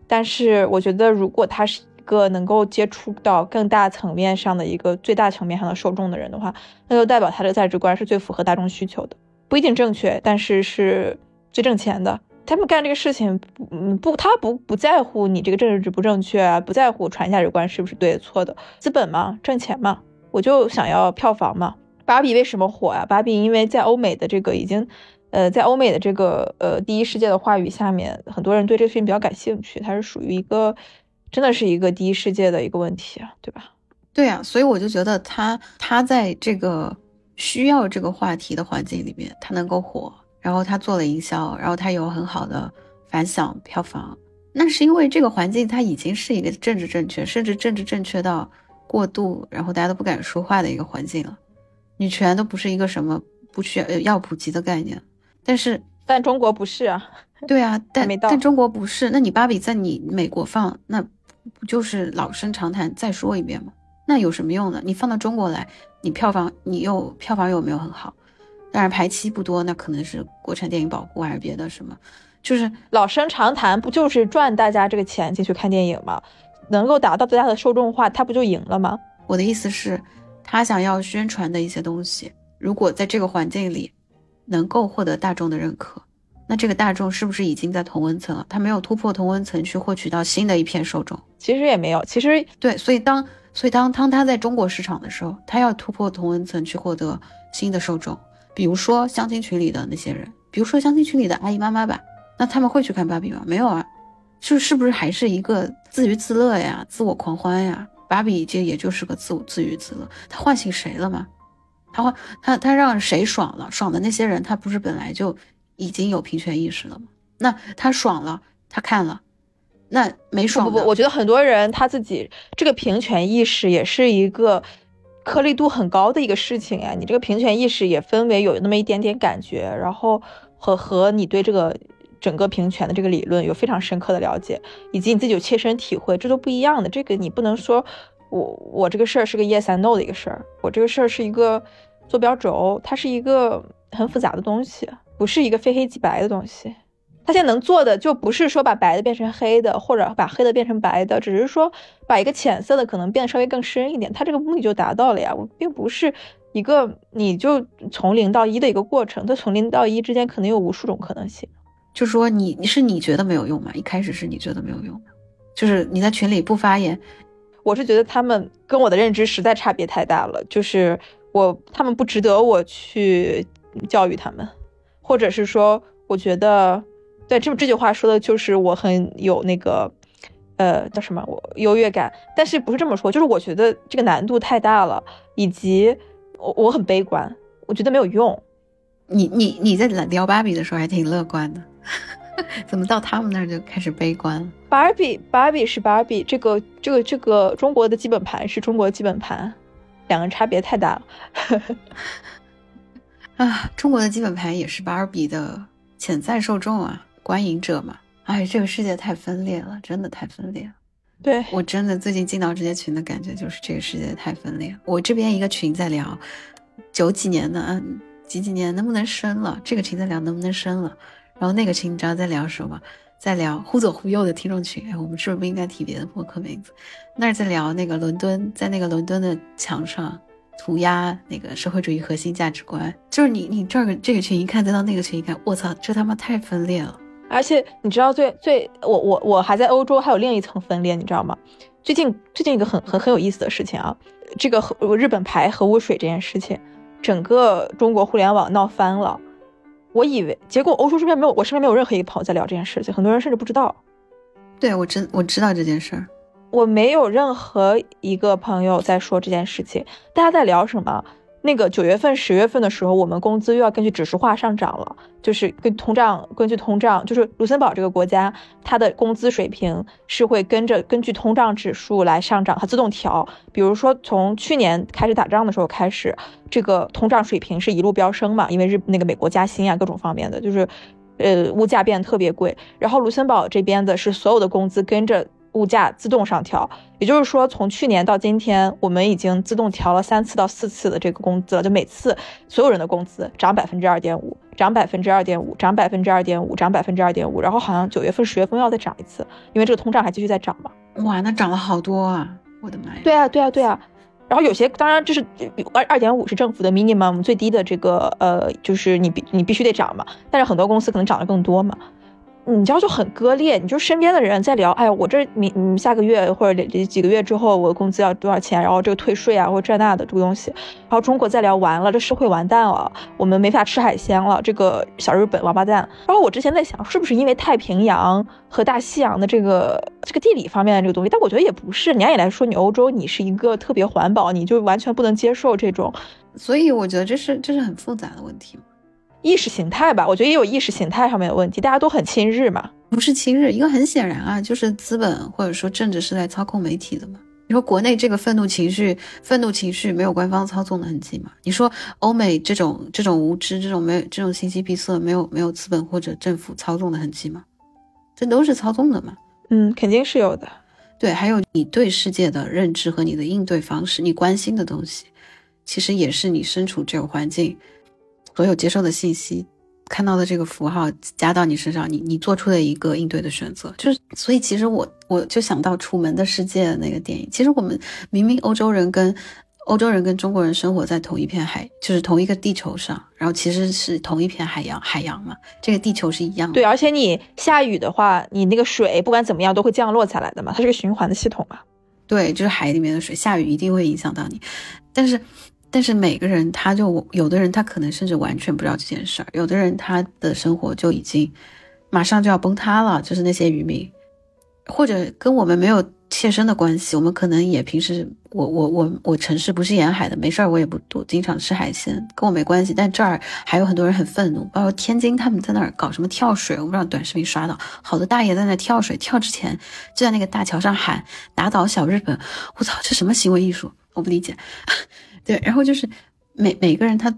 但是我觉得如果他是一个能够接触到更大层面上的一个最大层面上的受众的人的话，那就代表他的价值观是最符合大众需求的，不一定正确，但是是最挣钱的。他们干这个事情，嗯不，他不不在乎你这个政治值不正确啊，不在乎传价值观是不是对错的，资本嘛，挣钱嘛，我就想要票房嘛，芭比为什么火啊？芭比因为在欧美的这个已经，呃，在欧美的这个呃第一世界的话语下面，很多人对这个事情比较感兴趣。它是属于一个，真的是一个第一世界的一个问题啊，对吧？对啊，所以我就觉得他他在这个需要这个话题的环境里面，他能够火，然后他做了营销，然后他有很好的反响票房，那是因为这个环境它已经是一个政治正确，甚至政治正确到过度，然后大家都不敢说话的一个环境了。女权都不是一个什么不需要要普及的概念，但是但中国不是啊，对啊，但但中国不是，那你芭比在你美国放，那不就是老生常谈再说一遍吗？那有什么用呢？你放到中国来，你票房你又票房又没有很好，当然排期不多，那可能是国产电影保护还是别的什么，就是老生常谈，不就是赚大家这个钱进去看电影吗？能够达到最大的受众化，他不就赢了吗？我的意思是，他想要宣传的一些东西，如果在这个环境里能够获得大众的认可，那这个大众是不是已经在同温层了？他没有突破同温层去获取到新的一片受众，其实也没有，其实对，所以当。所以当当他在中国市场的时候，他要突破同温层去获得新的受众，比如说相亲群里的那些人，比如说相亲群里的阿姨妈妈吧，那他们会去看芭比吗？没有啊，就是不是还是一个自娱自乐呀，自我狂欢呀？芭比这也就是个自自娱自乐，他唤醒谁了吗？他唤他他让谁爽了？爽的那些人，他不是本来就已经有平权意识了吗？那他爽了，他看了。那没爽不不，我觉得很多人他自己这个平权意识也是一个颗粒度很高的一个事情呀。你这个平权意识也分为有那么一点点感觉，然后和和你对这个整个平权的这个理论有非常深刻的了解，以及你自己有切身体会，这都不一样的。这个你不能说我我这个事儿是个 yes and no 的一个事儿，我这个事儿是一个坐标轴，它是一个很复杂的东西，不是一个非黑即白的东西。他现在能做的就不是说把白的变成黑的，或者把黑的变成白的，只是说把一个浅色的可能变得稍微更深一点，他这个目的就达到了呀。我并不是一个你就从零到一的一个过程，它从零到一之间可能有无数种可能性。就说你你是你觉得没有用吗？一开始是你觉得没有用，就是你在群里不发言，我是觉得他们跟我的认知实在差别太大了，就是我他们不值得我去教育他们，或者是说我觉得。对，这这句话说的就是我很有那个，呃，叫什么？我优越感。但是不是这么说？就是我觉得这个难度太大了，以及我我很悲观，我觉得没有用。你你你在聊芭比的时候还挺乐观的，怎么到他们那儿就开始悲观了？芭比芭比是芭比，这个这个这个中国的基本盘是中国基本盘，两个差别太大了。啊，中国的基本盘也是芭比的潜在受众啊。观影者嘛，哎，这个世界太分裂了，真的太分裂了。对我真的最近进到这些群的感觉就是这个世界太分裂。我这边一个群在聊九几年的，嗯，几几年能不能生了？这个群在聊能不能生了。然后那个群你知道在聊什么？在聊忽左忽右的听众群。哎，我们是不是不应该提别的博客名字？那是在聊那个伦敦，在那个伦敦的墙上涂鸦那个社会主义核心价值观。就是你你这个这个群一看，再到那个群一看，我操，这他妈太分裂了。而且你知道最最我我我还在欧洲还有另一层分裂，你知道吗？最近最近一个很很很有意思的事情啊，这个核日本排核污水这件事情，整个中国互联网闹翻了。我以为结果欧洲这边没有，我身边没有任何一个朋友在聊这件事情，很多人甚至不知道。对我知我知道这件事儿，我没有任何一个朋友在说这件事情，大家在聊什么？那个九月份、十月份的时候，我们工资又要根据指数化上涨了，就是跟通胀，根据通胀，就是卢森堡这个国家，它的工资水平是会跟着根据通胀指数来上涨，它自动调。比如说从去年开始打仗的时候开始，这个通胀水平是一路飙升嘛，因为日那个美国加薪啊，各种方面的，就是，呃，物价变得特别贵。然后卢森堡这边的是所有的工资跟着。物价自动上调，也就是说，从去年到今天，我们已经自动调了三次到四次的这个工资了。就每次所有人的工资涨百分之二点五，涨百分之二点五，涨百分之二点五，涨百分之二点五。然后好像九月份、十月份要再涨一次，因为这个通胀还继续在涨嘛。哇，那涨了好多啊！我的妈呀！对啊，对啊，对啊。然后有些当然这是二二点五是政府的 minimum 最低的这个呃，就是你必你必须得涨嘛。但是很多公司可能涨得更多嘛。你知道就很割裂，你就身边的人在聊，哎，我这明嗯下个月或者几个月之后，我工资要多少钱？然后这个退税啊，或者这那的这个东西。然后中国再聊完了，这社会完蛋了，我们没法吃海鲜了，这个小日本王八蛋。然后我之前在想，是不是因为太平洋和大西洋的这个这个地理方面的这个东西？但我觉得也不是。你按理来说，你欧洲你是一个特别环保，你就完全不能接受这种。所以我觉得这是这是很复杂的问题意识形态吧，我觉得也有意识形态上面的问题。大家都很亲日嘛，不是亲日，一个很显然啊，就是资本或者说政治是在操控媒体的嘛。你说国内这个愤怒情绪，愤怒情绪没有官方操纵的痕迹吗？你说欧美这种这种无知，这种没有这种信息闭塞，没有没有资本或者政府操纵的痕迹吗？这都是操纵的嘛？嗯，肯定是有的。对，还有你对世界的认知和你的应对方式，你关心的东西，其实也是你身处这个环境。所有接受的信息，看到的这个符号加到你身上，你你做出的一个应对的选择，就是所以其实我我就想到《楚门的世界》那个电影，其实我们明明欧洲人跟欧洲人跟中国人生活在同一片海，就是同一个地球上，然后其实是同一片海洋，海洋嘛，这个地球是一样的。对，而且你下雨的话，你那个水不管怎么样都会降落下来的嘛，它是个循环的系统嘛。对，就是海里面的水，下雨一定会影响到你，但是。但是每个人，他就有的人，他可能甚至完全不知道这件事儿；有的人，他的生活就已经马上就要崩塌了。就是那些渔民，或者跟我们没有切身的关系，我们可能也平时，我我我我城市不是沿海的，没事儿我也不多经常吃海鲜，跟我没关系。但这儿还有很多人很愤怒，包括天津，他们在那儿搞什么跳水，我不知道短视频刷到，好多大爷在那跳水，跳之前就在那个大桥上喊打倒小日本，我操，这什么行为艺术？我不理解。对，然后就是每每个人他，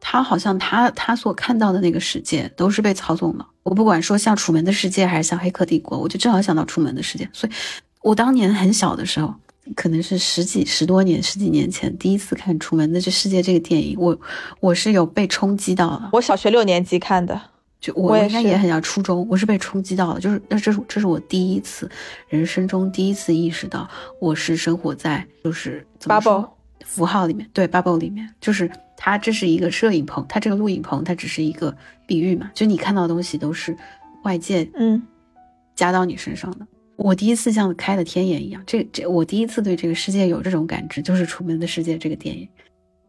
他好像他他所看到的那个世界都是被操纵的。我不管说像《楚门的世界》还是像《黑客帝国》，我就正好想到《楚门的世界》。所以，我当年很小的时候，可能是十几十多年、十几年前第一次看《楚门的这世界》这个电影，我我是有被冲击到的。我小学六年级看的，就我应该也很像初中，我是被冲击到了。就是那这是这是我第一次人生中第一次意识到，我是生活在就是怎么说？符号里面，对 bubble 里面，就是它，这是一个摄影棚，它这个录影棚，它只是一个比喻嘛，就你看到的东西都是外界嗯加到你身上的。我第一次像开了天眼一样，这这我第一次对这个世界有这种感知，就是《楚门的世界》这个电影，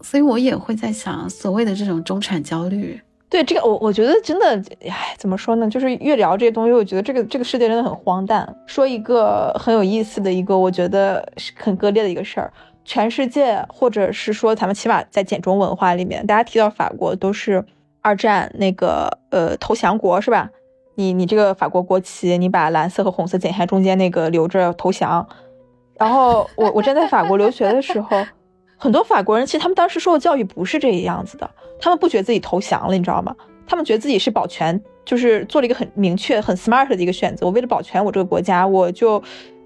所以我也会在想，所谓的这种中产焦虑，对这个我我觉得真的，唉，怎么说呢？就是越聊这些东西，我觉得这个这个世界真的很荒诞。说一个很有意思的一个，我觉得是很割裂的一个事儿。全世界，或者是说咱们起码在简中文化里面，大家提到法国都是二战那个呃投降国是吧？你你这个法国国旗，你把蓝色和红色剪下中间那个留着投降。然后我我站在法国留学的时候，很多法国人其实他们当时受的教育不是这个样子的，他们不觉得自己投降了，你知道吗？他们觉得自己是保全，就是做了一个很明确、很 smart 的一个选择。我为了保全我这个国家，我就。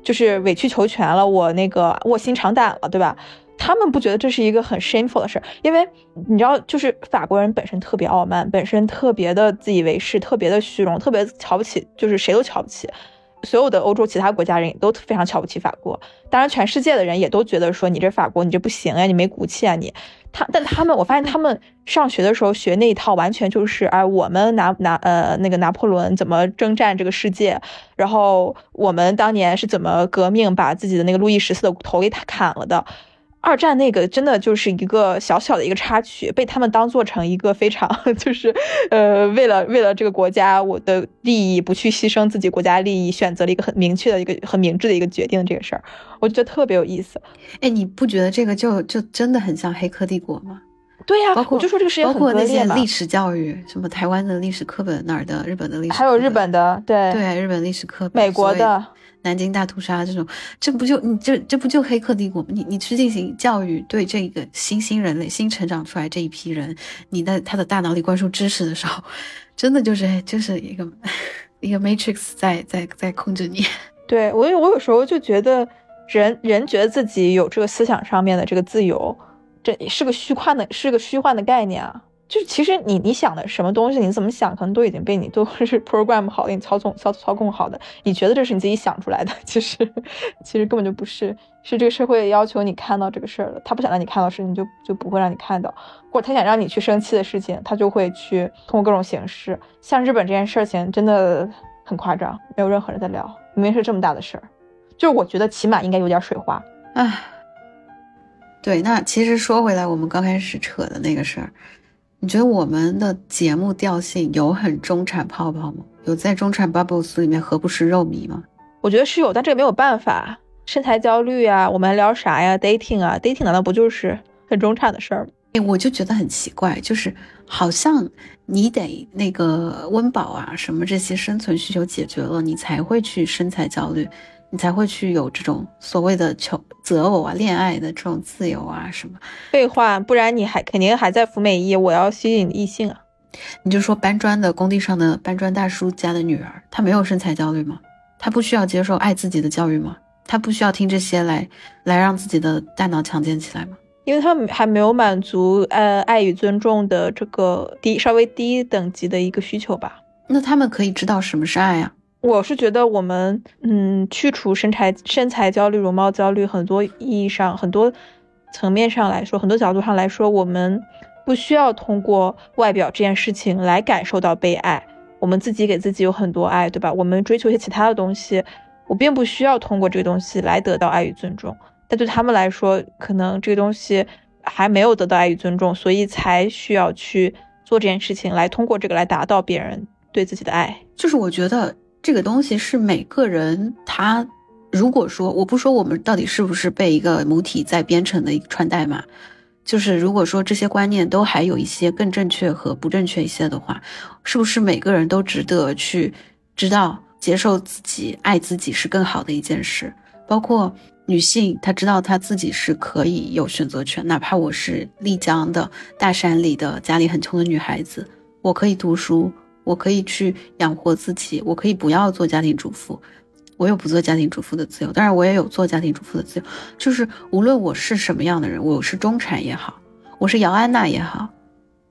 就是委曲求全了，我那个卧薪尝胆了，对吧？他们不觉得这是一个很 shameful 的事，因为你知道，就是法国人本身特别傲慢，本身特别的自以为是，特别的虚荣，特别瞧不起，就是谁都瞧不起。所有的欧洲其他国家人也都非常瞧不起法国，当然全世界的人也都觉得说你这法国你这不行呀，你没骨气啊你。他但他们我发现他们上学的时候学那一套完全就是哎我们拿拿呃那个拿破仑怎么征战这个世界，然后我们当年是怎么革命把自己的那个路易十四的头给砍了的。二战那个真的就是一个小小的一个插曲，被他们当做成一个非常 就是，呃，为了为了这个国家我的利益不去牺牲自己国家利益，选择了一个很明确的一个很明智的一个决定这个事儿，我觉得特别有意思。哎，你不觉得这个就就真的很像《黑客帝国》吗？对呀，包括我就说这个世界包括那些。历史教育，什么台湾的历史课本哪儿的，日本的历史，还有日本的，对对，日本历史课本，美国的。南京大屠杀这种，这不就你这这不就黑客帝国吗？你你去进行教育，对这个新兴人类新成长出来这一批人，你在他的大脑里灌输知识的时候，真的就是就是一个一个 matrix 在在在控制你。对我有我有时候就觉得人人觉得自己有这个思想上面的这个自由，这是个虚幻的，是个虚幻的概念啊。就是其实你你想的什么东西，你怎么想，可能都已经被你都 是 program 好，给你操纵操操控好的。你觉得这是你自己想出来的，其实其实根本就不是，是这个社会要求你看到这个事儿的。他不想让你看到事情，就就不会让你看到；或者他想让你去生气的事情，他就会去通过各种形式。像日本这件事情，真的很夸张，没有任何人在聊，明明是这么大的事儿，就是我觉得起码应该有点水花。唉，对，那其实说回来，我们刚开始扯的那个事儿，你觉得我们的节目调性有很中产泡泡吗？有在中产 bubbles 里面何不食肉糜吗？我觉得是有，但这个没有办法。身材焦虑啊，我们还聊啥呀？dating 啊，dating 难道不就是很中产的事儿吗？我就觉得很奇怪，就是好像你得那个温饱啊，什么这些生存需求解决了，你才会去身材焦虑，你才会去有这种所谓的求择偶啊、恋爱的这种自由啊什么。废话，不然你还肯定还在服美役，我要吸引异性啊。你就说搬砖的工地上的搬砖大叔家的女儿，她没有身材焦虑吗？她不需要接受爱自己的教育吗？她不需要听这些来来让自己的大脑强健起来吗？因为他们还没有满足呃爱与尊重的这个低稍微低等级的一个需求吧。那他们可以知道什么是爱呀？我是觉得我们嗯去除身材身材焦虑、容貌焦虑，很多意义上、很多层面上来说，很多角度上来说，我们不需要通过外表这件事情来感受到被爱。我们自己给自己有很多爱，对吧？我们追求一些其他的东西，我并不需要通过这个东西来得到爱与尊重。但对他们来说，可能这个东西还没有得到爱与尊重，所以才需要去做这件事情，来通过这个来达到别人对自己的爱。就是我觉得这个东西是每个人他，如果说我不说我们到底是不是被一个母体在编程的一个穿代码，就是如果说这些观念都还有一些更正确和不正确一些的话，是不是每个人都值得去知道接受自己、爱自己是更好的一件事，包括。女性，她知道她自己是可以有选择权，哪怕我是丽江的大山里的家里很穷的女孩子，我可以读书，我可以去养活自己，我可以不要做家庭主妇，我有不做家庭主妇的自由，当然我也有做家庭主妇的自由。就是无论我是什么样的人，我是中产也好，我是姚安娜也好，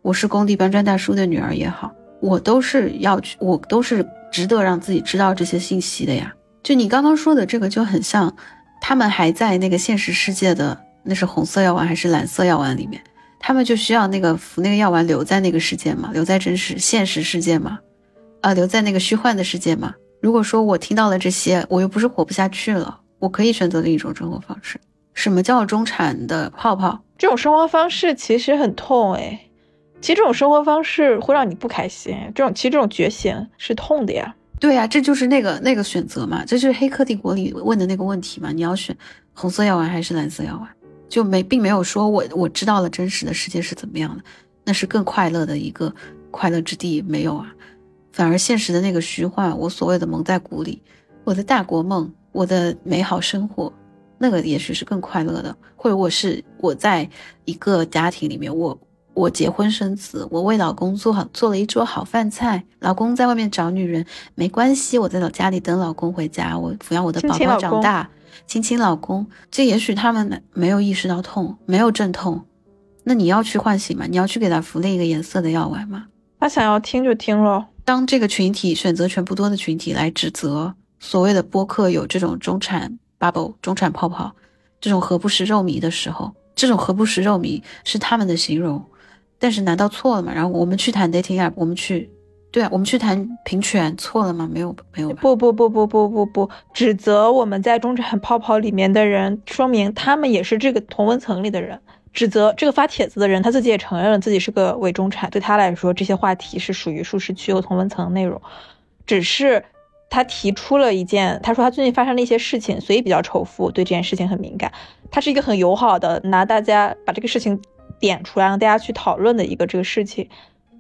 我是工地搬砖大叔的女儿也好，我都是要去，我都是值得让自己知道这些信息的呀。就你刚刚说的这个，就很像。他们还在那个现实世界的，那是红色药丸还是蓝色药丸里面？他们就需要那个服那个药丸留在那个世界嘛，留在真实现实世界嘛，啊，留在那个虚幻的世界嘛。如果说我听到了这些，我又不是活不下去了，我可以选择另一种生活方式。什么叫中产的泡泡？这种生活方式其实很痛哎，其实这种生活方式会让你不开心。这种其实这种觉醒是痛的呀。对呀，这就是那个那个选择嘛，这就是《黑客帝国》里问的那个问题嘛。你要选红色药丸还是蓝色药丸？就没并没有说我我知道了真实的世界是怎么样的，那是更快乐的一个快乐之地，没有啊。反而现实的那个虚幻，我所谓的蒙在鼓里，我的大国梦，我的美好生活，那个也许是更快乐的，或者我是我在一个家庭里面，我。我结婚生子，我为老公做好做了一桌好饭菜。老公在外面找女人没关系，我在老家里等老公回家，我抚养我的宝宝长大。亲亲老公，这也许他们没有意识到痛，没有阵痛。那你要去唤醒吗？你要去给他服另一个颜色的药丸吗？他想要听就听咯。当这个群体选择权不多的群体来指责所谓的播客有这种中产 bubble、中产泡泡，这种何不食肉糜的时候，这种何不食肉糜是他们的形容。但是难道错了吗？然后我们去谈 dating app，我们去，对啊，我们去谈平权，错了吗？没有，没有。不不不不不不不，指责我们在中产泡泡里面的人，说明他们也是这个同温层里的人。指责这个发帖子的人，他自己也承认了自己是个伪中产，对他来说，这些话题是属于舒适区和同温层内容。只是他提出了一件，他说他最近发生了一些事情，所以比较仇富，对这件事情很敏感。他是一个很友好的，拿大家把这个事情。点出来让大家去讨论的一个这个事情，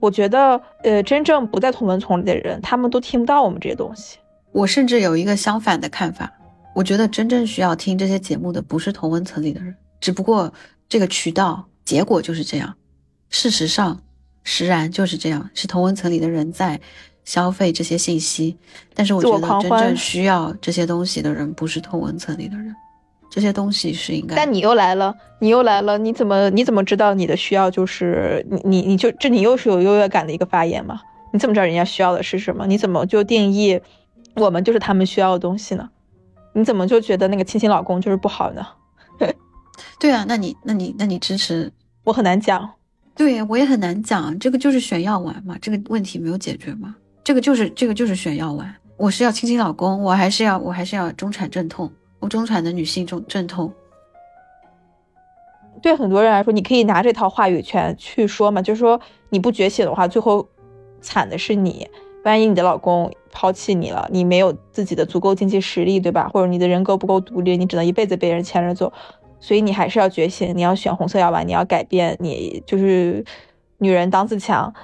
我觉得，呃，真正不在同文层里的人，他们都听不到我们这些东西。我甚至有一个相反的看法，我觉得真正需要听这些节目的不是同文层里的人，只不过这个渠道结果就是这样，事实上，实然就是这样，是同文层里的人在消费这些信息。但是我觉得真正需要这些东西的人不是同文层里的人。这些东西是应该，但你又来了，你又来了，你怎么你怎么知道你的需要就是你你你就这你又是有优越感的一个发言吗？你怎么知道人家需要的是什么？你怎么就定义我们就是他们需要的东西呢？你怎么就觉得那个亲亲老公就是不好呢？对啊，那你那你那你支持我很难讲，对我也很难讲，这个就是选药丸嘛，这个问题没有解决嘛？这个就是这个就是选药丸，我是要亲亲老公，我还是要我还是要中产阵痛，我中产的女性中阵痛。对很多人来说，你可以拿这套话语权去说嘛，就是说你不觉醒的话，最后惨的是你。万一你的老公抛弃你了，你没有自己的足够经济实力，对吧？或者你的人格不够独立，你只能一辈子被人牵着走。所以你还是要觉醒，你要选红色药丸，你要改变，你就是女人当自强。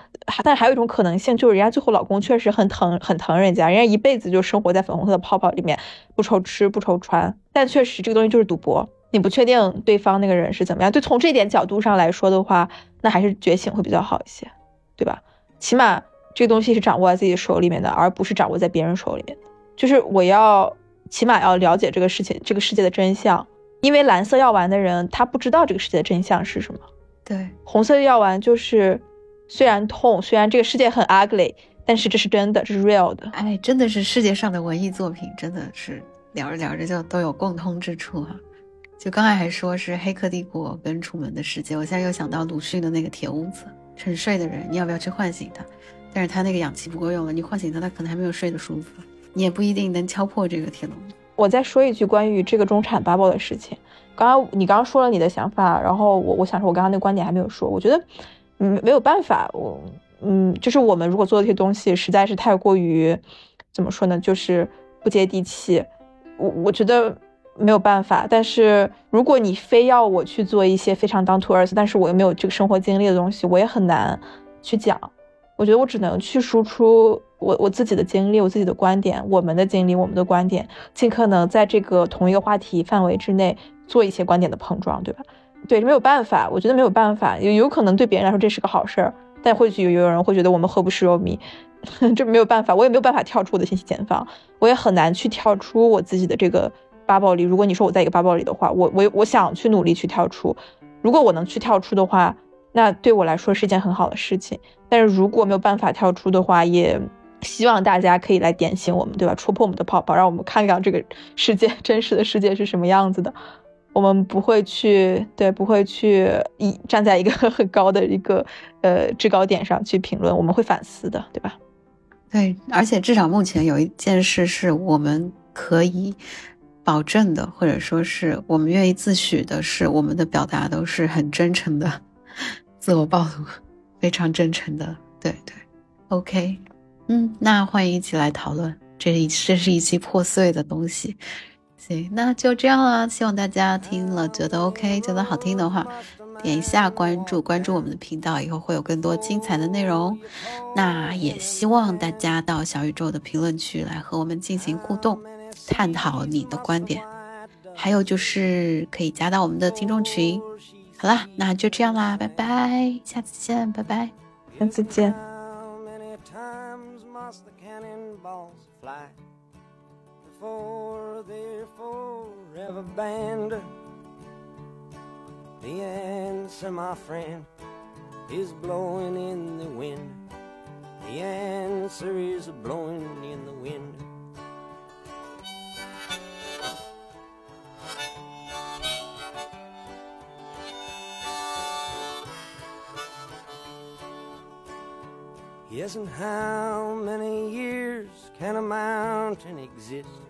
但还有一种可能性，就是人家最后老公确实很疼，很疼人家，人家一辈子就生活在粉红色的泡泡里面，不愁吃不愁穿。但确实这个东西就是赌博，你不确定对方那个人是怎么样。就从这点角度上来说的话，那还是觉醒会比较好一些，对吧？起码这个东西是掌握在自己手里面的，而不是掌握在别人手里面。就是我要起码要了解这个事情，这个世界的真相。因为蓝色药丸的人，他不知道这个世界的真相是什么。对，红色的药丸就是。虽然痛，虽然这个世界很 ugly，但是这是真的，这是 real 的。哎，真的是世界上的文艺作品，真的是聊着聊着就都有共通之处哈。就刚才还说是《黑客帝国》跟《楚门的世界》，我现在又想到鲁迅的那个铁屋子，沉睡的人，你要不要去唤醒他？但是他那个氧气不够用了，你唤醒他，他可能还没有睡得舒服，你也不一定能敲破这个铁笼。我再说一句关于这个中产 bubble 的事情，刚刚你刚刚说了你的想法，然后我我想说，我刚刚那个观点还没有说，我觉得。嗯，没有办法，我嗯，就是我们如果做这些东西实在是太过于，怎么说呢，就是不接地气。我我觉得没有办法，但是如果你非要我去做一些非常 down to earth，但是我又没有这个生活经历的东西，我也很难去讲。我觉得我只能去输出我我自己的经历，我自己的观点，我们的经历，我们的观点，尽可能在这个同一个话题范围之内做一些观点的碰撞，对吧？对，没有办法，我觉得没有办法，有有可能对别人来说这是个好事儿，但或许有有人会觉得我们何不食肉糜，这没有办法，我也没有办法跳出我的信息茧房，我也很难去跳出我自己的这个 bubble 里。如果你说我在一个 bubble 里的话，我我我想去努力去跳出，如果我能去跳出的话，那对我来说是一件很好的事情。但是如果没有办法跳出的话，也希望大家可以来点醒我们，对吧？戳破我们的泡泡，让我们看看这个世界 真实的世界是什么样子的。我们不会去，对，不会去一站在一个 很高的一个呃制高点上去评论，我们会反思的，对吧？对，而且至少目前有一件事是我们可以保证的，或者说是我们愿意自诩的是，我们的表达都是很真诚的，自我暴露，非常真诚的，对对，OK，嗯，那欢迎一起来讨论，这一这是一期破碎的东西。行，那就这样啦。希望大家听了觉得 OK，觉得好听的话，点一下关注，关注我们的频道，以后会有更多精彩的内容。那也希望大家到小宇宙的评论区来和我们进行互动，探讨你的观点。还有就是可以加到我们的听众群。好啦，那就这样啦，拜拜，下次见，拜拜，下次见。Forever band. The answer, my friend, is blowing in the wind. The answer is blowing in the wind. Yes, and how many years can a mountain exist?